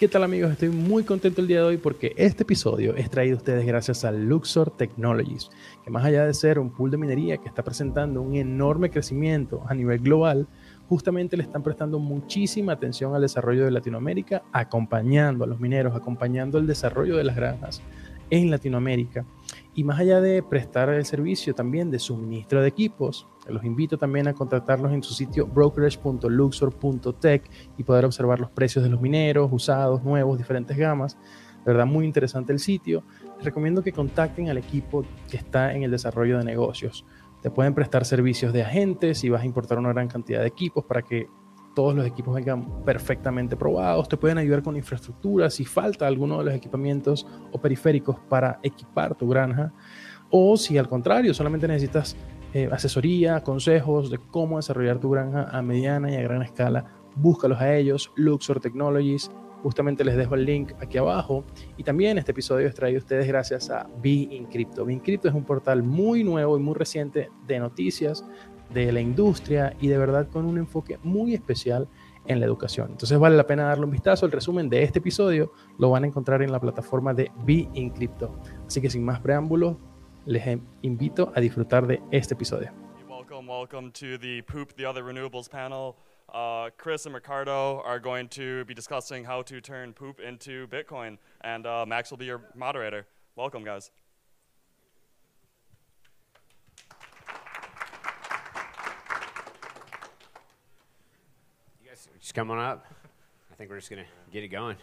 ¿Qué tal amigos? Estoy muy contento el día de hoy porque este episodio es traído a ustedes gracias a Luxor Technologies, que más allá de ser un pool de minería que está presentando un enorme crecimiento a nivel global, justamente le están prestando muchísima atención al desarrollo de Latinoamérica, acompañando a los mineros, acompañando el desarrollo de las granjas en Latinoamérica. Y más allá de prestar el servicio también de suministro de equipos, los invito también a contactarlos en su sitio brokerage.luxor.tech y poder observar los precios de los mineros, usados, nuevos, diferentes gamas. De verdad, muy interesante el sitio. Les recomiendo que contacten al equipo que está en el desarrollo de negocios. Te pueden prestar servicios de agentes si vas a importar una gran cantidad de equipos para que todos los equipos vengan perfectamente probados. Te pueden ayudar con infraestructura si falta alguno de los equipamientos o periféricos para equipar tu granja. O si al contrario, solamente necesitas eh, asesoría, consejos de cómo desarrollar tu granja a mediana y a gran escala, búscalos a ellos, Luxor Technologies. Justamente les dejo el link aquí abajo. Y también este episodio es traído a ustedes gracias a BeIncrypto. BeIncrypto es un portal muy nuevo y muy reciente de noticias de la industria y de verdad con un enfoque muy especial en la educación. Entonces vale la pena darle un vistazo. El resumen de este episodio lo van a encontrar en la plataforma de BeIncrypto. Así que sin más preámbulos, les invito a disfrutar de este episodio. Welcome, welcome to the Poop the Other Renewables panel. Uh, Chris and Ricardo are going to be discussing how to turn poop into Bitcoin, and uh, Max will be your moderator. Welcome, guys. You guys just come on up. I think we're just gonna get it going.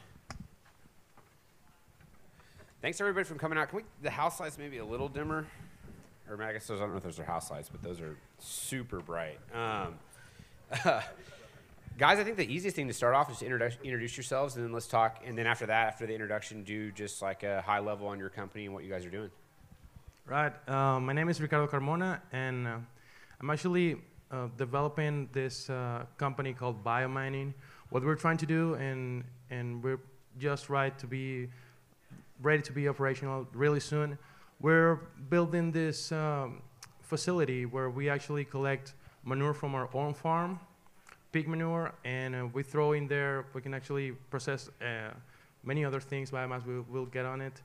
Thanks everybody for coming out. Can we the house lights maybe a little dimmer? Or I guess those I don't know if those are house lights, but those are super bright. Um, guys, I think the easiest thing to start off is to introduce, introduce yourselves, and then let's talk. And then after that, after the introduction, do just like a high level on your company and what you guys are doing. Right. Uh, my name is Ricardo Carmona, and uh, I'm actually uh, developing this uh, company called Biomining. What we're trying to do, and and we're just right to be ready to be operational really soon. We're building this um, facility where we actually collect manure from our own farm, pig manure, and uh, we throw in there. We can actually process uh, many other things. Biomass, we will get on it,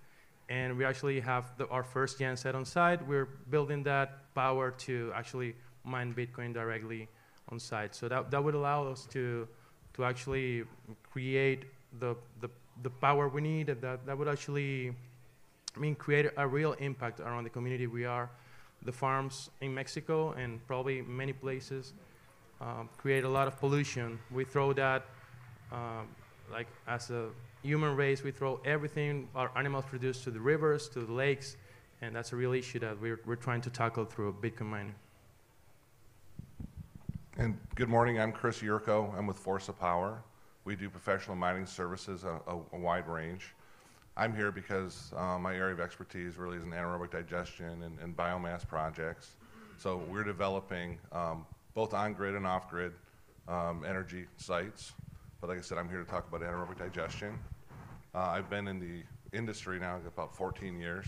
and we actually have the, our first gen set on site. We're building that power to actually mine Bitcoin directly on site. So that that would allow us to to actually create the the the power we need that, that would actually I mean create a real impact around the community. We are the farms in Mexico and probably many places um, create a lot of pollution. We throw that um, like as a human race we throw everything our animals produce to the rivers to the lakes and that's a real issue that we're, we're trying to tackle through Bitcoin mining. And good morning. I'm chris yurko. I'm with force of power we do professional mining services, a, a, a wide range. I'm here because uh, my area of expertise really is in anaerobic digestion and, and biomass projects. So we're developing um, both on-grid and off-grid um, energy sites. But like I said, I'm here to talk about anaerobic digestion. Uh, I've been in the industry now about 14 years.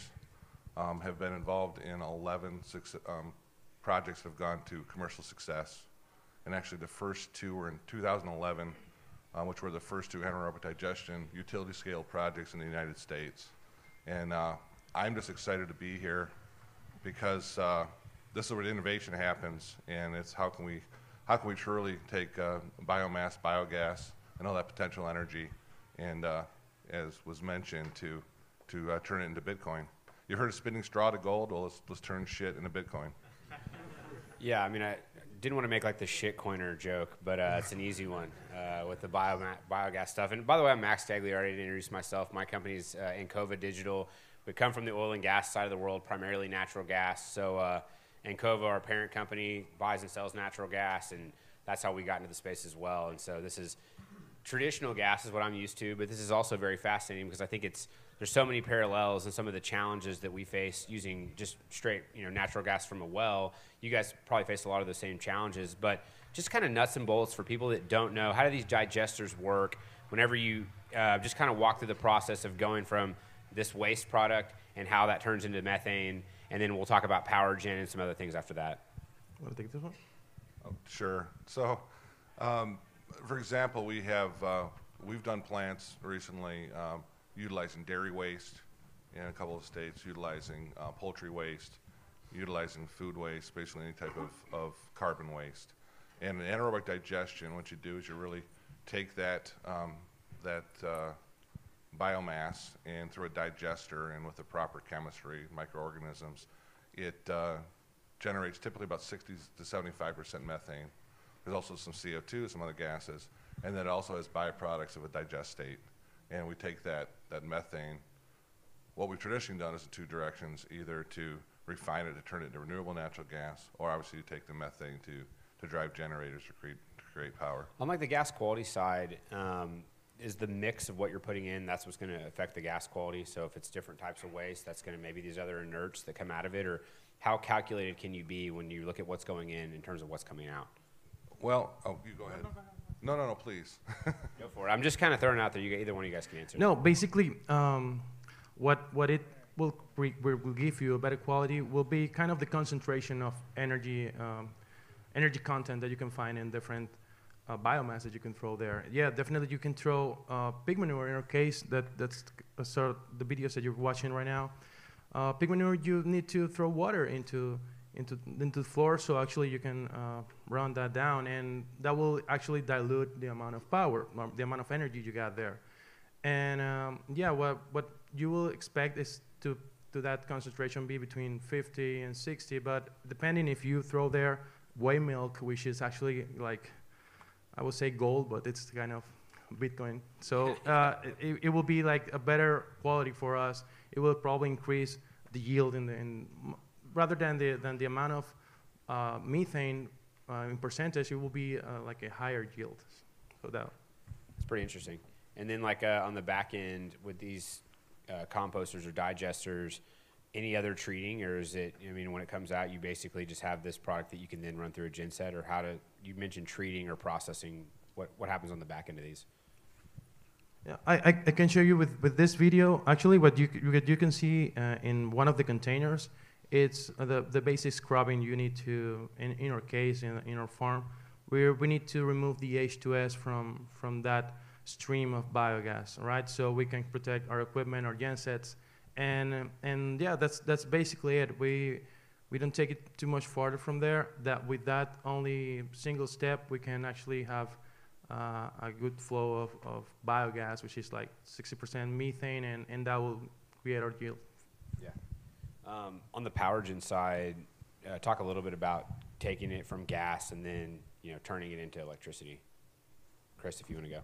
Um, have been involved in 11 um, projects that have gone to commercial success. And actually the first two were in 2011 uh, which were the first two anaerobic digestion utility scale projects in the United States. And uh, I'm just excited to be here because uh, this is where innovation happens, and it's how can we, how can we truly take uh, biomass, biogas, and all that potential energy, and uh, as was mentioned, to, to uh, turn it into Bitcoin. You heard of spinning straw to gold? Well, let's, let's turn shit into Bitcoin. Yeah, I mean, I, didn't want to make like the shit coiner joke, but uh, it's an easy one uh, with the bio, biogas stuff. And by the way, I'm Max Tagliardi. Already introduced myself. My company's uh, Encova Digital. We come from the oil and gas side of the world, primarily natural gas. So uh, Encova, our parent company, buys and sells natural gas, and that's how we got into the space as well. And so this is traditional gas is what I'm used to, but this is also very fascinating because I think it's there's so many parallels and some of the challenges that we face using just straight you know natural gas from a well. You guys probably face a lot of the same challenges, but just kind of nuts and bolts for people that don't know how do these digesters work. Whenever you uh, just kind of walk through the process of going from this waste product and how that turns into methane, and then we'll talk about power gen and some other things after that. Want to take this one? Oh, sure. So. Um, for example, we have uh, we've done plants recently um, utilizing dairy waste in a couple of states, utilizing uh, poultry waste, utilizing food waste, basically any type of, of carbon waste. And in anaerobic digestion, what you do is you really take that, um, that uh, biomass and through a digester and with the proper chemistry, microorganisms, it uh, generates typically about 60 to 75 percent methane. There's also some CO2, some other gases, and then it also has byproducts of a digestate. And we take that, that methane, what we've traditionally done is in two directions, either to refine it to turn it into renewable natural gas, or obviously to take the methane to, to drive generators to create, to create power. On like the gas quality side, um, is the mix of what you're putting in that's what's going to affect the gas quality? So if it's different types of waste, that's going to maybe these other inerts that come out of it, or how calculated can you be when you look at what's going in in terms of what's coming out? Well, oh, you go ahead. No, no, no, please. Go for it. I'm just kind of throwing it out there. You, gu- either one of you guys can answer. No, basically, um, what what it will cre- will will give you a better quality will be kind of the concentration of energy um, energy content that you can find in different uh, biomass that you can throw there. Yeah, definitely you can throw uh, pig manure in our case. That that's uh, sort of the videos that you're watching right now. Uh, pig manure, you need to throw water into into into the floor, so actually you can uh, run that down, and that will actually dilute the amount of power, um, the amount of energy you got there. And um, yeah, what what you will expect is to to that concentration be between 50 and 60, but depending if you throw there whey milk, which is actually like I would say gold, but it's kind of Bitcoin. So uh, it, it will be like a better quality for us. It will probably increase the yield in the in, rather than the than the amount of uh, methane uh, in percentage. It will be uh, like a higher yield. So that It's pretty interesting. And then, like uh, on the back end with these uh, composters or digesters, any other treating, or is it? I mean, when it comes out, you basically just have this product that you can then run through a genset, or how to? You mentioned treating or processing. What what happens on the back end of these? Yeah, I, I, can show you with, with this video. Actually, what you, you, can- you can see uh, in one of the containers, it's the, the basic scrubbing you need to, in, in our case, in, in our farm, where we need to remove the H2S from, from that stream of biogas, right? So we can protect our equipment, our gensets, and, and yeah, that's, that's basically it. We, we don't take it too much farther from there. That with that only single step, we can actually have uh, a good flow of, of biogas, which is like 60% methane, and, and that will create our yield. Yeah. Um, on the power gen side, uh, talk a little bit about taking it from gas and then you know turning it into electricity. Chris, if you want to go.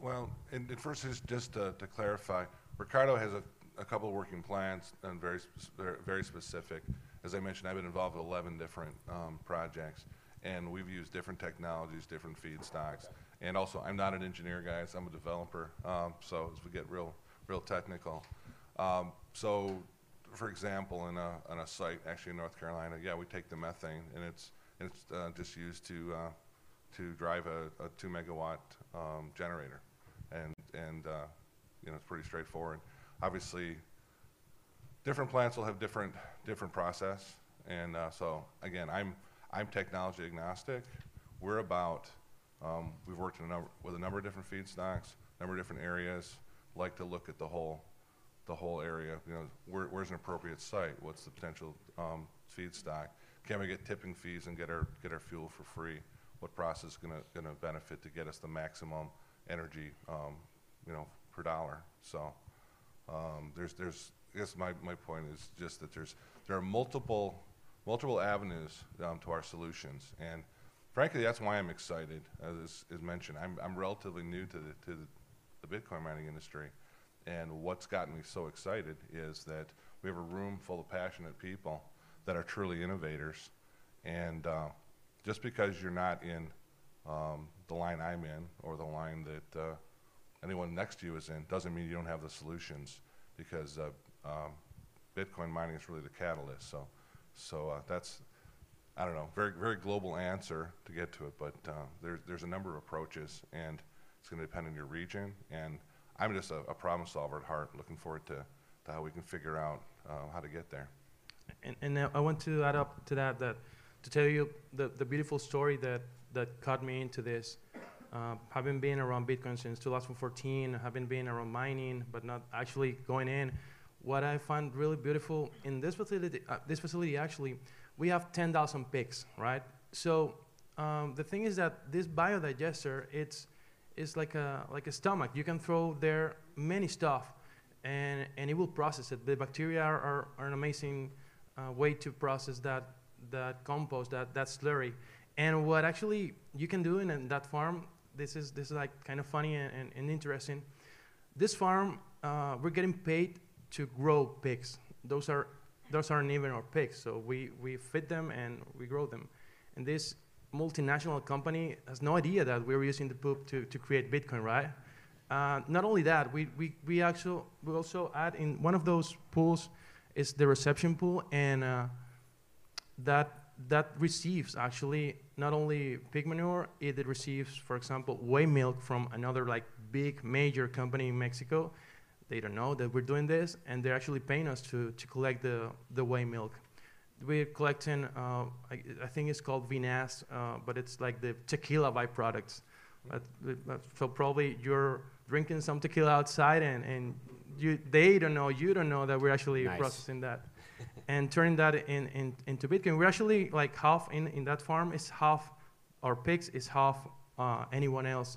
Well, and and first, just, just to, to clarify, Ricardo has a, a couple of working plans and very, very- very specific. As I mentioned, I've been involved with 11 different um, projects, and we've used different technologies, different feedstocks. And also, I'm not an engineer, guys, I'm a developer, um, so as we get real, real technical. Um, so, for example, in a, on a site, actually in North Carolina, yeah, we take the methane, and it's, it's uh, just used to, uh, to drive a, a two megawatt um, generator, and and uh, you know it's pretty straightforward. Obviously, different plants will have different different process, and uh, so again, I'm I'm technology agnostic. We're about um, we've worked a number, with a number of different feedstocks, number of different areas. Like to look at the whole the whole area. You know, where, where's an appropriate site? What's the potential um, feedstock? Can we get tipping fees and get our get our fuel for free? What process is going to benefit to get us the maximum energy, um, you know, per dollar? So um, there's there's I guess my, my point is just that there's there are multiple multiple avenues um, to our solutions, and frankly, that's why I'm excited. As is mentioned, I'm I'm relatively new to the to the, the Bitcoin mining industry. And what's gotten me so excited is that we have a room full of passionate people that are truly innovators. And uh, just because you're not in um, the line I'm in or the line that uh, anyone next to you is in doesn't mean you don't have the solutions because uh, um, Bitcoin mining is really the catalyst. So, so uh, that's I don't know, very very global answer to get to it, but uh, there's there's a number of approaches, and it's going to depend on your region. And I'm just a, a problem solver at heart, looking forward to, to how we can figure out uh, how to get there. And, and I want to add up to that that to tell you the, the beautiful story that, that caught me into this. uh, having been around Bitcoin since 2014, having been around mining, but not actually going in, what I find really beautiful in this facility, uh, this facility actually, we have 10,000 picks, right? So um, the thing is that this biodigester, it's, it's like a, like a stomach. You can throw there many stuff, and, and it will process it. The bacteria are, are, are an amazing uh, way to process that, that compost, that, that slurry. And what actually you can do in, in that farm, this is, this is like kind of funny and, and, and interesting. This farm, uh, we're getting paid to grow pigs. Those are those aren't even our pigs, so we, we feed them and we grow them. And this multinational company has no idea that we're using the poop to, to create Bitcoin, right? Uh, not only that, we, we, we actually we also add in one of those pools is the reception pool, and uh, that that receives actually not only pig manure, it receives, for example, whey milk from another like big major company in Mexico. They don't know that we're doing this, and they're actually paying us to, to collect the, the whey milk. We're collecting, uh, I, I, think it's called vinasse, uh, but it's like the tequila byproducts. But, so probably you're drinking some tequila outside, and, and you, they don't know, you don't know that we're actually nice. processing that and turning that in, in, into Bitcoin. We're actually like half in, in that farm is half our pigs is half uh, anyone else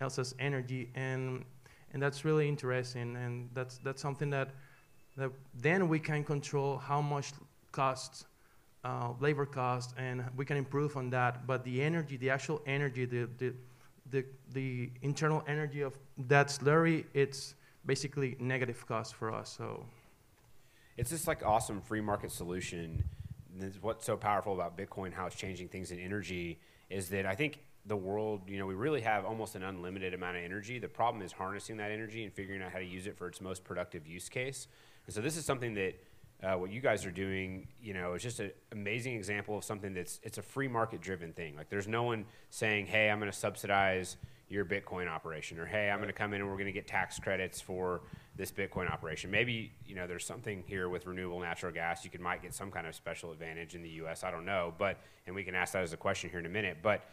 else's energy, and and that's really interesting. And that's that's something that that then we can control how much costs. Uh, labor cost, and we can improve on that. But the energy, the actual energy, the, the the, the internal energy of that slurry, it's basically negative cost for us. So it's this like awesome free market solution. what's so powerful about Bitcoin, how it's changing things in energy, is that I think the world, you know, we really have almost an unlimited amount of energy. The problem is harnessing that energy and figuring out how to use it for its most productive use case. And so this is something that uh, what you guys are doing, you know, is just an amazing example of something that's it's a free market driven thing. Like there's no one saying, "Hey, I'm going to subsidize your Bitcoin operation," or "Hey, I'm going to come in and we're going to get tax credits for this Bitcoin operation. Maybe you know there's something here with renewable natural gas. You could might get some kind of special advantage in the U.S. I don't know, but and we can ask that as a question here in a minute. But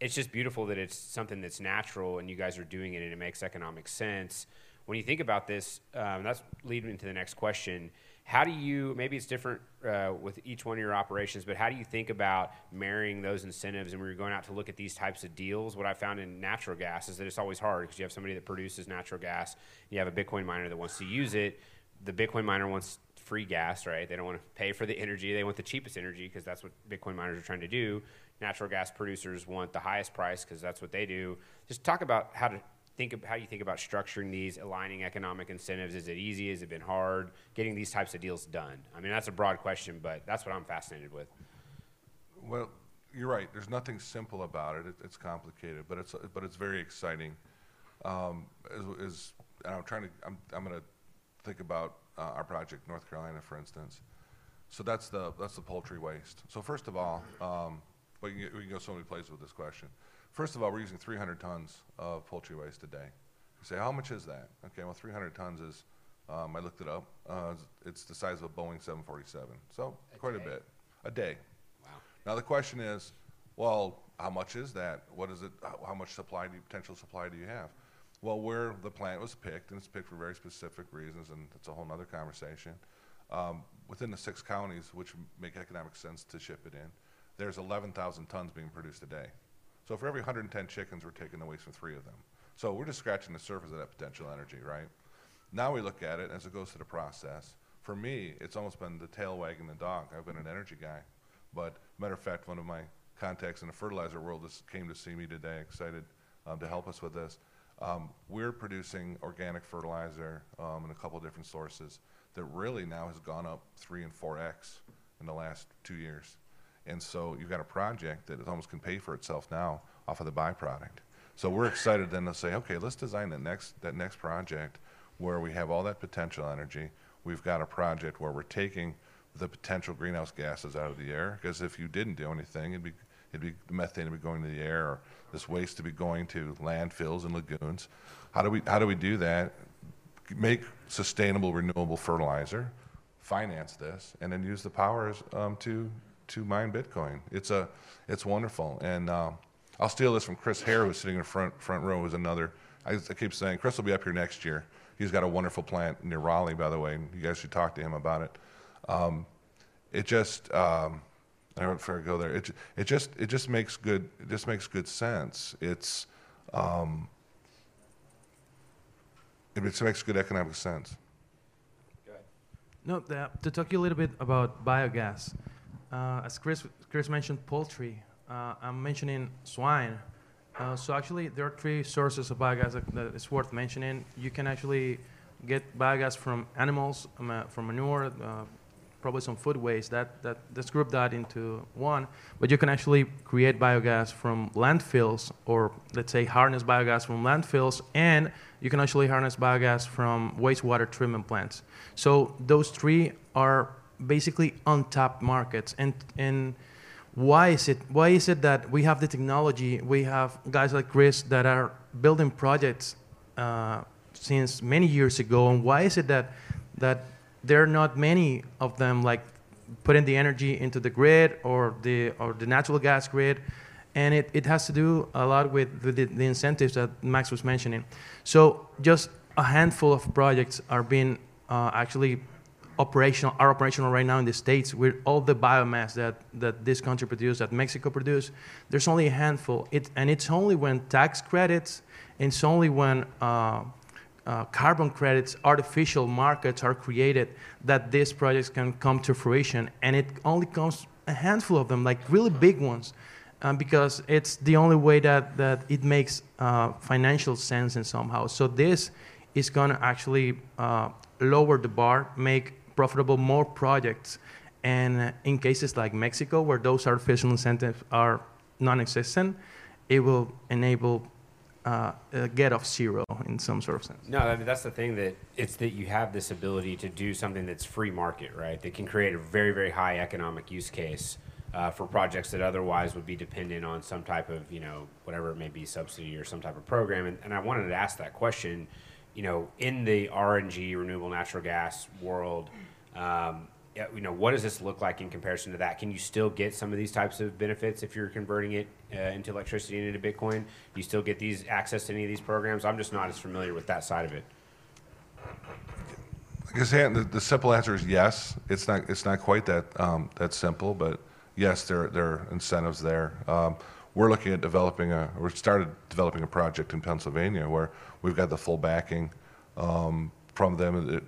it's just beautiful that it's something that's natural and you guys are doing it and it makes economic sense. When you think about this, um, that's leading into the next question how do you maybe it's different uh, with each one of your operations but how do you think about marrying those incentives? And when you're going out to look at these types of deals what i found in natural gas is that it's always hard because you have somebody that produces natural gas you have a bitcoin miner that wants to use it. The bitcoin miner wants free gas right? They don't want to pay for the energy. They want the cheapest energy because that's what bitcoin miners are trying to do. Natural gas producers want the highest price because that's what they do. Just talk about how to think of how you think about structuring these, aligning economic incentives. Is it easy? Has it been hard? Getting these types of deals done. I mean, that's a broad question, but that's what I'm fascinated with. Well, you're right. There's nothing simple about it. it it's complicated, but it's but it's very exciting. Um, is, is I'm trying to I'm I'm going to think about uh, our project, North Carolina, for instance. So that's the that's the poultry waste. So first of all, um, we can, we can go so many places with this question. First of all, we're using 300 tons of poultry waste a day. You say, how much is that? Okay, well, 300 tons is, um, I looked it up, uh, it's the size of a Boeing 747. So a quite day. a bit. A day. Wow. Now the question is, well, how much is that? What is it? How much supply do you, potential supply do you have? Well, where the plant was picked, and it's picked for very specific reasons, and it's a whole other conversation. Um, within the six counties, which make economic sense to ship it in, there's 11,000 tons being produced a day. So for every 110 chickens, we're taking waste from three of them. So we're just scratching the surface of that potential energy, right? Now we look at it as it goes through the process. For me, it's almost been the tail wagging the dog. I've been an energy guy. But matter of fact, one of my contacts in the fertilizer world just came to see me today, excited um, to help us with this. Um, we're producing organic fertilizer um, in a couple of different sources that really now has gone up three and four X in the last two years. And so you've got a project that almost can pay for itself now off of the byproduct. So we're excited then to say, okay, let's design that next, that next project where we have all that potential energy. We've got a project where we're taking the potential greenhouse gases out of the air. Because if you didn't do anything, it'd be, it'd be methane to be going to the air or this waste to be going to landfills and lagoons. How do we, how do, we do that? Make sustainable, renewable fertilizer, finance this, and then use the powers um, to to mine Bitcoin. It's a, it's wonderful, and uh, I'll steal this from Chris Hare, who's sitting in the front front row, who's another. I, I keep saying Chris will be up here next year. He's got a wonderful plant near Raleigh, by the way, and you guys should talk to him about it. Um, it just um, I don't I go there. It, it just it just makes good it just makes good sense. It's um, it makes good economic sense. No, the, to talk to you a little bit about biogas. Uh, as Chris, Chris mentioned poultry, uh, I'm mentioning swine. Uh, so actually, there are three sources of biogas that, that is worth mentioning. You can actually get biogas from animals, um, uh, from manure, uh, probably some food waste. That, that, let's group that into one. But you can actually create biogas from landfills, or let's say harness biogas from landfills, and you can actually harness biogas from wastewater treatment plants. So those three are basically untapped markets. And, and why is it why is it that we have the technology we have guys like chris that are building projects uh, since many years ago? And why is it that that there are not many of them like putting the energy into the grid or the or the natural gas grid? And it, it has to do a lot with, the, the incentives that max was mentioning. So just a handful of projects are being uh, actually operational are operational right now in the states with all the biomass that, that this country produces that mexico produces there's only a handful. It, and it's only when tax credits it's only when uh, uh, carbon credits artificial markets are created that these projects can come to fruition. And it only comes a handful of them like really big ones um, because it's the only way that, that it makes uh, financial sense and somehow. So this is going to actually uh, lower the bar make profitable more projects. And in cases like Mexico, where those artificial incentives are non-existent, it will enable uh, a get off zero in some sort of sense. No, I mean, that's the thing that it's that you have this ability to do something that's free market, right? That can create a very, very high economic use case uh, for projects that otherwise would be dependent on some type of, you know, whatever it may be, subsidy or some type of program. And, and I wanted to ask that question, you know, in the RNG, renewable natural gas world, um, you know, what does this look like in comparison to that? Can you still get some of these types of benefits if you're converting it uh, into electricity and into Bitcoin? You still get these access to any of these programs? I'm just not as familiar with that side of it. I guess the, the simple answer is yes. It's not it's not quite that um, that simple, but yes, there there are incentives there. Um, we're looking at developing a we started developing a project in Pennsylvania where we've got the full backing um, from them uh,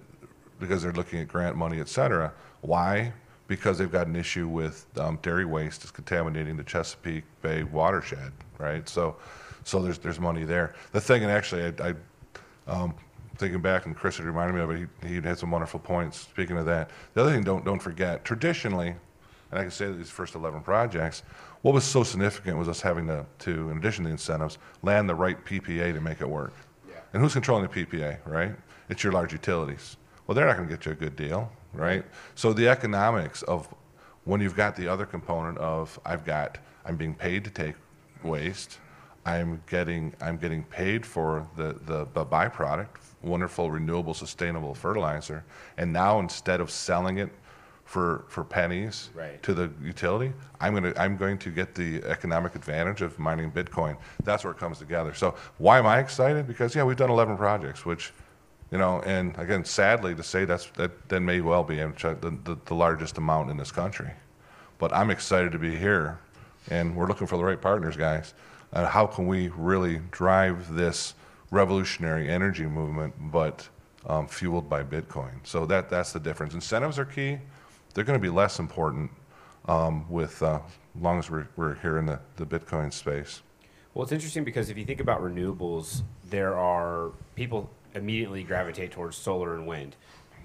because they're looking at grant money, et cetera. Why? Because they've got an issue with um, dairy waste is contaminating the Chesapeake Bay watershed, right? So, so there's there's money there. The thing, and actually, I, I um, thinking back, and Chris had reminded me of it. He, he had some wonderful points. Speaking of that, the other thing, don't don't forget. Traditionally, and I can say that these first 11 projects, what was so significant was us having to, to in addition to the incentives, land the right PPA to make it work. Yeah. And who's controlling the PPA, right? It's your large utilities. Well, they're not going to get you a good deal, right? So the economics of when you've got the other component of I've got I'm being paid to take waste, I'm getting I'm getting paid for the, the, the byproduct, wonderful renewable sustainable fertilizer, and now instead of selling it for for pennies Right. to the utility, I'm gonna I'm going to get the economic advantage of mining Bitcoin. That's where it comes together. So why am I excited? Because yeah, we've done 11 projects, which you know, and again, sadly to say that's that, that may well be the, the, the largest amount in this country. But I'm excited to be here, and we're looking for the right partners, guys. Uh, how can we really drive this revolutionary energy movement, but um, fueled by Bitcoin? So that that's the difference. Incentives are key. They're going to be less important um, with uh, as long as we're, we're here in the, the Bitcoin space. Well, it's interesting because if you think about renewables, there are people immediately gravitate towards solar and wind.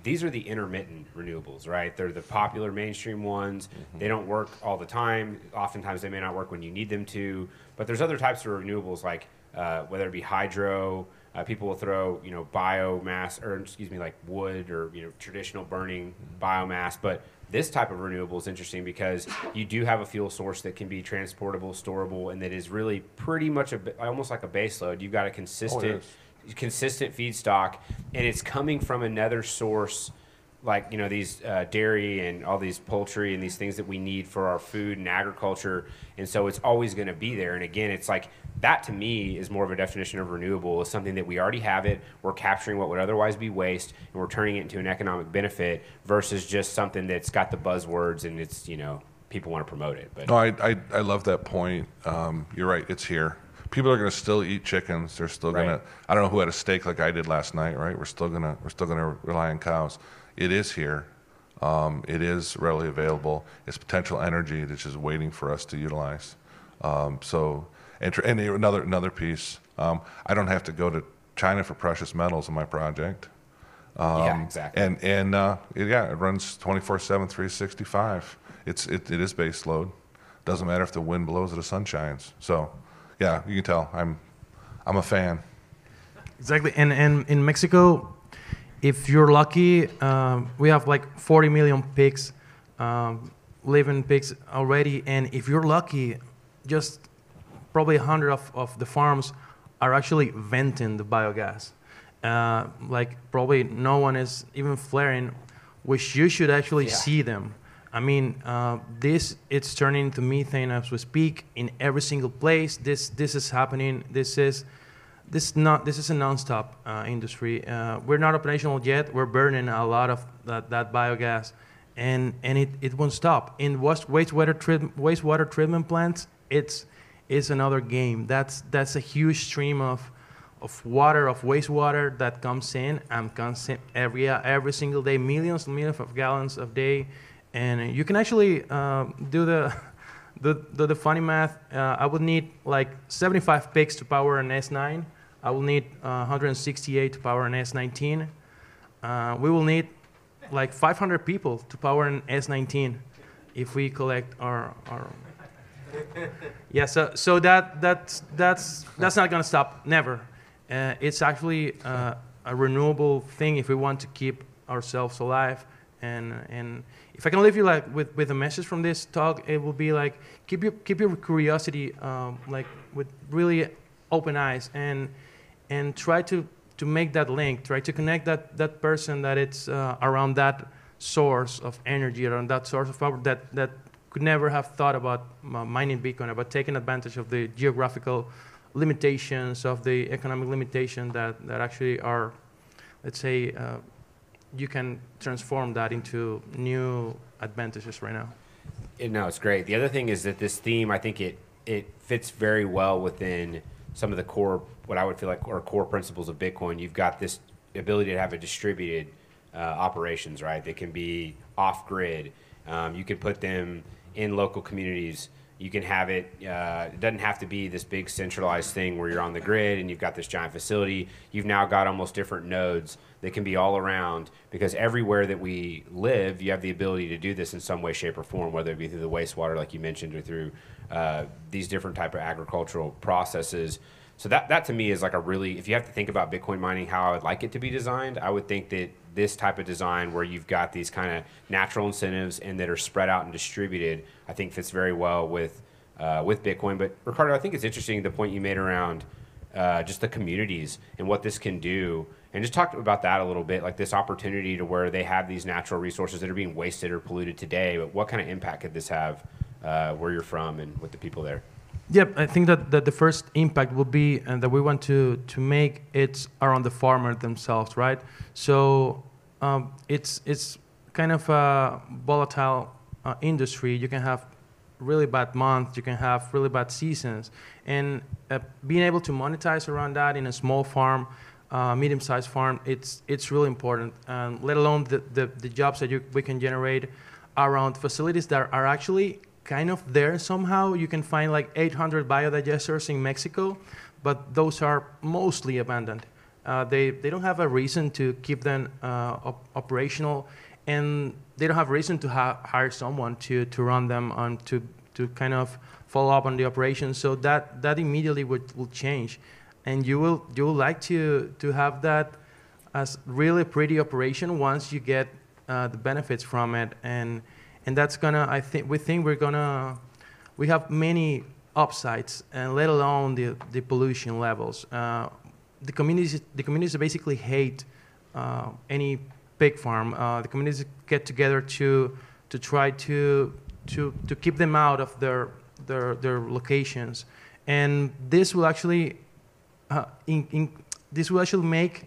These are the intermittent renewables, right? They're the popular mainstream ones. Mm-hmm. They don't work all the time. Oftentimes, they may not work when you need them to. But there's other types of renewables, like uh, whether it be hydro. Uh, people will throw, you know, biomass, or excuse me, like wood or you know, traditional burning Mm-hmm. biomass. But this type of renewable is interesting because you do have a fuel source that can be transportable, storable, and that is really pretty much a, almost like a base load. You've got a consistent oh, is. consistent feedstock, and it's coming from another source like you know these uh, dairy and all these poultry and these things that we need for our food and agriculture and so it's always going to be there and again it's like that to me is more of a definition of renewable is something that we already have it we're capturing what would otherwise be waste and we're turning it into an economic benefit versus just something that's got the buzzwords and it's you know people want to promote it but No, I, I, I love that point. Um, you're right. It's here. People are going to still eat chickens. They're still going Right. to. I don't know who had a steak like I did last night. Right. We're still gonna. We're still gonna rely on cows. It is here. Um, it is readily available. It's potential energy that's just waiting for us to utilize. Um, so, and, tr- and another another piece. Um, I don't have to go to China for precious metals in my project. yeah exactly And and uh, it- yeah, it runs 24/7, 365. It's it, it is base load. Doesn't matter if the wind blows or the sun shines. So, yeah, you can tell I'm I'm a fan. Exactly, and and in Mexico, if you're lucky, um, we have like 40 million pigs, um, living pigs already, and if you're lucky, just probably 100 of, of the farms are actually venting the biogas. Uh, like probably no one is even flaring, which you should actually Yeah. see them. I mean, uh, this it's turning into methane as we speak in every single place. This this is happening. This is this not this is a nonstop uh, industry. Uh, we're not operational yet. We're burning a lot of that, that biogas, and and it, it won't stop. In waste wastewater treat, wastewater treatment plants, it's it's another game. That's that's a huge stream of of water of wastewater that comes in and comes in every every single day, millions and millions of gallons of day, and you can actually uh, do the the, the, the funny math, uh, I would need like 75 pigs to power an S9. I will need uh, 168 to power an S19. Uh, we will need like 500 people to power an S19 if we collect our, our yeah, so, so that, that's, that's, that's not going to stop, never. Uh, it's actually uh, a renewable thing if we want to keep ourselves alive. And, and if I can leave you like with, with a message from this talk, it will be like keep your, keep your curiosity um, like with really open eyes and, and try to, to make that link, try to connect that, that person that it's uh, around that source of energy, around that source of power that, that could never have thought about uh, mining Bitcoin, about taking advantage of the geographical limitations, of the economic limitation that, that actually are, let's say, uh, you can transform that into new advantages right now. No, it's great. The other thing is that this theme, I think it it fits very well within some of the core, what I would feel like are core principles of Bitcoin. You've got this ability to have a distributed uh, operations, right? They can be off grid. Um, you can put them in local communities. You can have it. Uh, it doesn't have to be this big centralized thing where you're on the grid and you've got this giant facility. You've now got almost different nodes that can be all around because everywhere that we live, you have the ability to do this in some way, shape, or form, whether it be through the wastewater, like you mentioned, or through uh, these different type of agricultural processes. So that that to me is like a really, if you have to think about Bitcoin mining, how I would like it to be designed, I would think that this type of design where you've got these kind of natural incentives and that are spread out and distributed, I think fits very well with uh, with Bitcoin. But Ricardo, I think it's interesting the point you made around uh, just the communities and what this can do. And just talk about that a little bit, like this opportunity to where they have these natural resources that are being wasted or polluted today. But what kind of impact could this have uh, where you're from and with the people there? Yep, I think that, that the first impact will be and that we want to, to make it's around the farmer themselves, right? So um, it's it's kind of a volatile uh, industry. You can have really bad months, you can have really bad seasons, and uh, being able to monetize around that in a small farm, uh, medium-sized farm, it's it's really important. Um, let alone the, the, the jobs that you, we can generate around facilities that are actually kind of there somehow. You can find like 800 biodigesters in Mexico, but those are mostly abandoned. Uh, they, they don't have a reason to keep them uh, op- operational, and they don't have reason to ha- hire someone to, to run them on to, to kind of follow up on the operation. So that, that immediately would, will change, and you will you will like to to have that as really pretty operation once you get uh, the benefits from it, and and that's gonna I think we think we're gonna we have many upsides, and let alone the the pollution levels. Uh, the communities the communities basically hate uh, any pig farm. Uh, the communities get together to to try to to to keep them out of their their their locations, and this will actually uh, in, in, this will actually make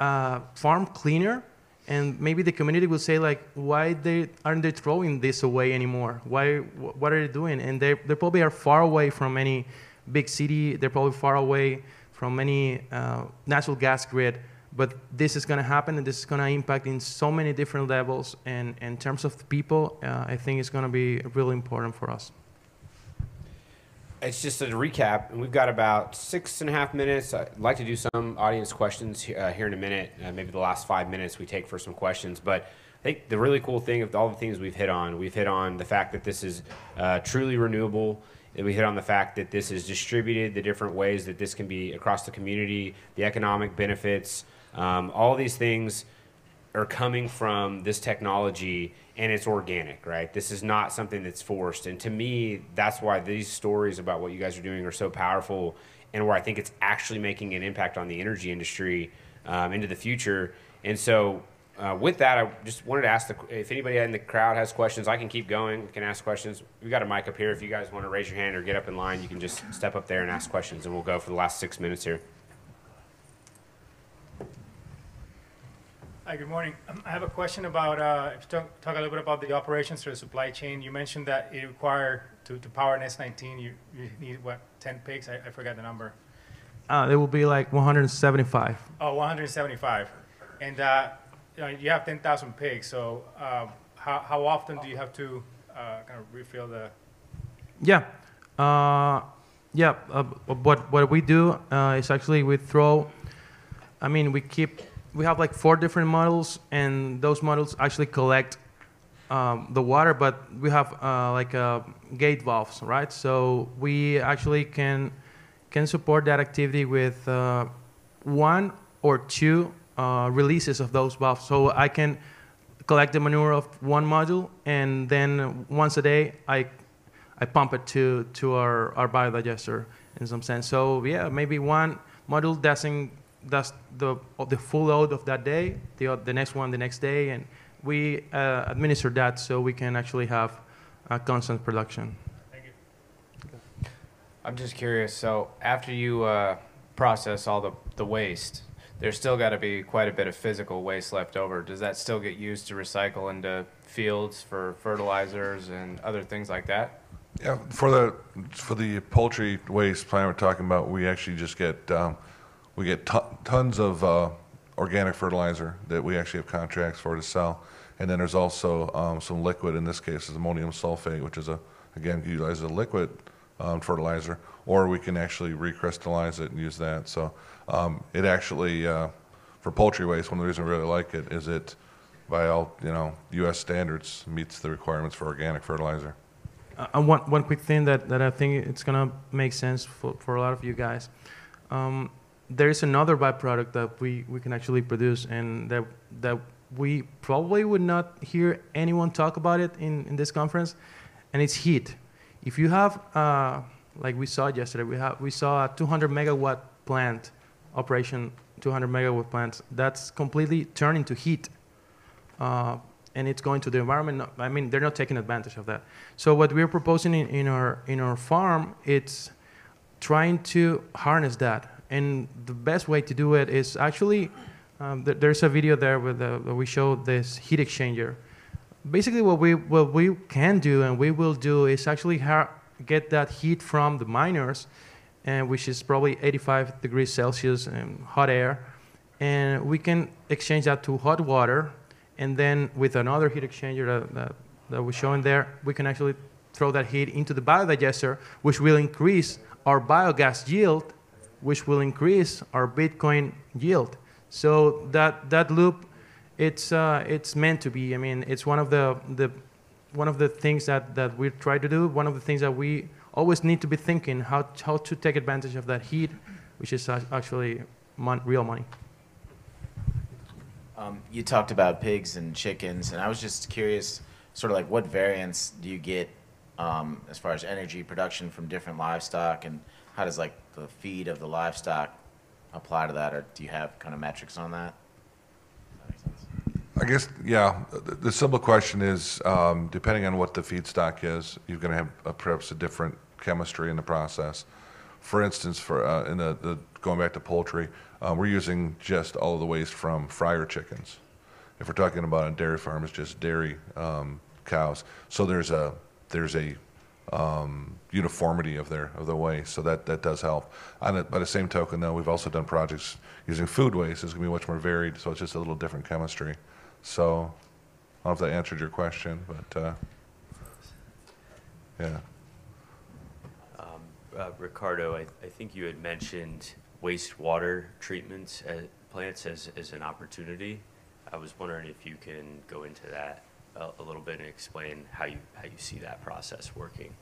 uh, farm cleaner and maybe the community will say like why they aren't they throwing this away anymore? Why wh- what are they doing? And they, they probably are far away from any big city. They're probably far away from any uh, natural gas grid. But this is going to happen and this is going to impact in so many different levels. And, and in terms of the people uh, i think it's going to be really important for us It's just a recap, and we've got about six and a half minutes. I'd like to do some audience questions uh, here in a minute. Uh, maybe the last five minutes we take for some questions. But I think the really cool thing of all the things we've hit on, we've hit on the fact that this is uh, truly renewable. We hit on the fact that this is distributed, the different ways that this can be across the community, the economic benefits, um, all these things are coming from this technology and it's organic, right? This is not something that's forced. And to me, that's why these stories about what you guys are doing are so powerful and where I think it's actually making an impact on the energy industry um, into the future. And so, uh, with that, I just wanted to ask the, if anybody in the crowd has questions, I can keep going, can ask questions. We've got a mic up here. If you guys want to raise your hand or get up in line, you can just step up there and ask questions, and we'll go for the last six minutes here. Hi, good morning. Um, I have a question about, uh, if you talk, talk a little bit about the operations or the supply chain. You mentioned that it required, to, to power an S19, you, you need, what, 10 pigs? I, I forgot the number. uh, it will be like 175 Oh, 175. And, uh, you know, you have 10,000 pigs, so, um, how, how often do you have to, uh, kind of refill the, Yeah, uh, yeah. Uh, what what we do uh, is actually we throw. I mean, we keep we have like four different models, and those models actually collect um, the water, but we have uh, like uh, gate valves, right? So we actually can can support that activity with uh, one or two uh, releases of those valves. So I can collect the manure of one module, and then once a day I I pump it to to our, our biodigester in some sense. So yeah, maybe one module doesn't does the the full load of that day, the the next one the next day, and we uh, administer that so we can actually have a constant production. thank you. I'm just curious. So after you uh, process all the, the waste, there's still got to be quite a bit of physical waste left over. Does that still get used to recycle into fields for fertilizers and other things like that? Yeah, for the for the poultry waste plant we're talking about, we actually just get um, we get ton tons of uh, organic fertilizer that we actually have contracts for to sell, and then there's also um, some liquid. In this case, is ammonium sulfate, which is a again utilizes a liquid um, fertilizer, or we can actually recrystallize it and use that. So um, it actually uh, for poultry waste, one of the reasons I really like it is it by all you know U.S. standards meets the requirements for organic fertilizer. Uh, and one, one quick thing that, that I think it's gonna make sense for, for a lot of you guys. Um, there is another byproduct that we, we can actually produce and that, that we probably would not hear anyone talk about it in, in this conference, and it's heat. If you have, uh, like we saw yesterday, we, have, we saw a 200 megawatt plant, operation 200 megawatt plants, that's completely turned into heat uh, and it's going to the environment. I mean, they're not taking advantage of that. So what we're proposing in, in our in our farm, it's trying to harness that, and the best way to do it is actually um, th- there's a video there with the, where we show this heat exchanger. Basically, what we what we can do and we will do is actually get that heat from the miners, and which is probably 85 degrees Celsius and hot air, and we can exchange that to hot water and then with another heat exchanger that, that, that we're showing there, we can actually throw that heat into the biodigester, which will increase our biogas yield, which will increase our Bitcoin yield. So that, that loop, it's, uh, it's meant to be. I mean, it's one of the, the, one of the things that, that we try to do, one of the things that we always need to be thinking how, how to take advantage of that heat, which is uh, actually mon- real money. Um, you talked about pigs and chickens, and I was just curious, sort of like what variants do you get um, as far as energy production from different livestock, and how does like the feed of the livestock apply to that, or do you have kind of metrics on that? I guess, yeah, the, simple question is, um, depending on what the feedstock is, you're gonna have uh, perhaps a different chemistry in the process. For instance, for, uh, in the, the, going back to poultry, uh, we're using just all of the waste from fryer chickens. If we're talking about a dairy farm, it's just dairy, um, cows. So there's a, there's a, um, uniformity of their, of the waste, so that, that does help. By the same token, though, we've also done projects using food waste, it's gonna be much more varied, so it's just a little different chemistry. So, I don't know if that answered your question, but, uh, yeah. Uh, Ricardo, I, I think you had mentioned wastewater treatments at plants as, as an opportunity. I was wondering if you can go into that a, a little bit and explain how you, how you see that process working.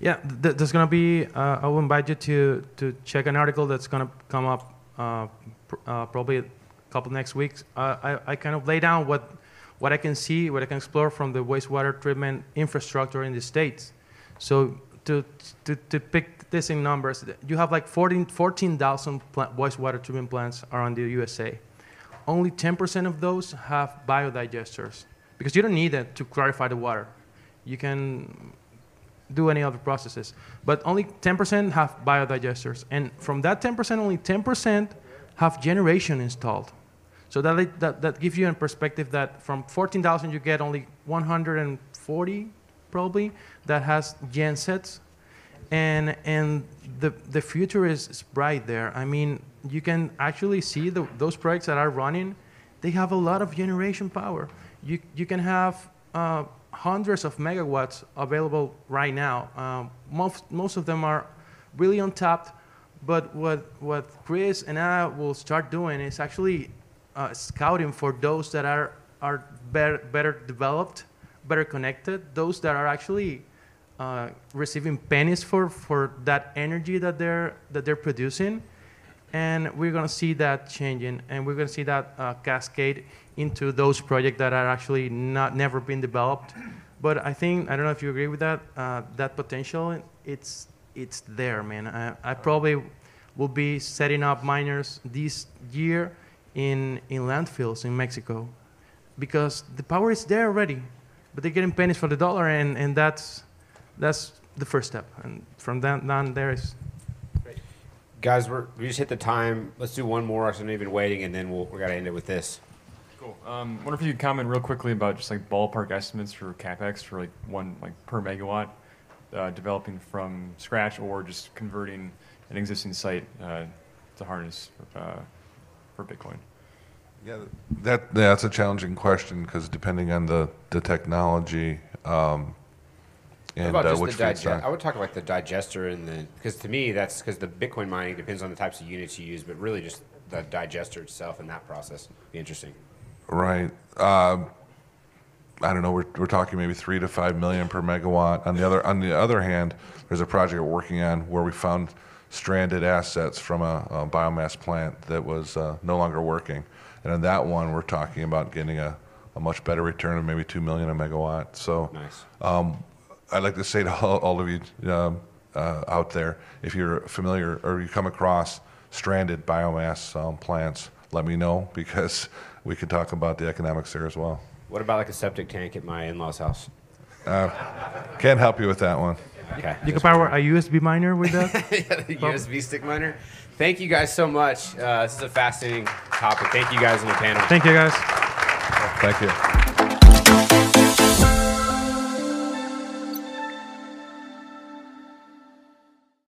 Yeah, th- there's gonna be. Uh, I will invite you to to check an article that's gonna come up uh, pr- uh, probably a couple next weeks. I I kind of lay down what what I can see, what I can explore from the wastewater treatment infrastructure in the states. So to to to pick this in numbers, you have like 14 14,000 pla- wastewater treatment plants around the USA. Only 10% of those have biodigesters because you don't need it to clarify the water. You can do any other processes. But only 10% have biodigesters. And from that 10%, only 10% have generation installed. So that, that, that gives you a perspective that from 14,000, you get only 140 probably that has gen sets. And, and the, the future is, is bright there. I mean, you can actually see the, those projects that are running, they have a lot of generation power. You, you can have uh, hundreds of megawatts available right now. Um, most, most of them are really untapped, but what, what Chris and I will start doing is actually uh, scouting for those that are, are better, better developed, better connected, those that are actually uh, receiving pennies for, for that energy that they're, that they're producing. And we're going to see that changing, and we're going to see that uh, cascade into those projects that are actually not never been developed. But I think I don't know if you agree with that. Uh, that potential, it's it's there, man. I, I probably will be setting up miners this year in in landfills in Mexico, because the power is there already, but they're getting pennies for the dollar, and, and that's that's the first step. And from then on, there is Guys, we're, we just hit the time. Let's do one more. So I'm even waiting, and then we'll we gotta end it with this. Cool. Um, wonder if you could comment real quickly about just like ballpark estimates for capex for like one like per megawatt, uh, developing from scratch or just converting an existing site uh, to harness uh, for Bitcoin. Yeah, that, that's a challenging question because depending on the, the technology, um, What and about uh, just which the digest? I would talk about the digester and the because to me that's because the Bitcoin mining depends on the types of units you use, but really just the digester itself and that process be interesting. Right. Uh, I don't know. We're, we're talking maybe three to five million per megawatt. On the other on the other hand, there's a project we're working on where we found stranded assets from a, a biomass plant that was uh, no longer working, and on that one, we're talking about getting a, a much better return of maybe two million a megawatt. So Nice. um, I'd like to say to all, all of you um, uh, out there, if you're familiar or you come across stranded biomass um, plants, let me know because we could talk about the economics there as well. What about like a septic tank at my in-laws' house? Can't help you with that one. Okay. you can power a USB miner with that. the USB stick miner. Thank you guys so much. Uh, this is a fascinating topic. Thank you guys on the panel. Thank you, guys. Thank you.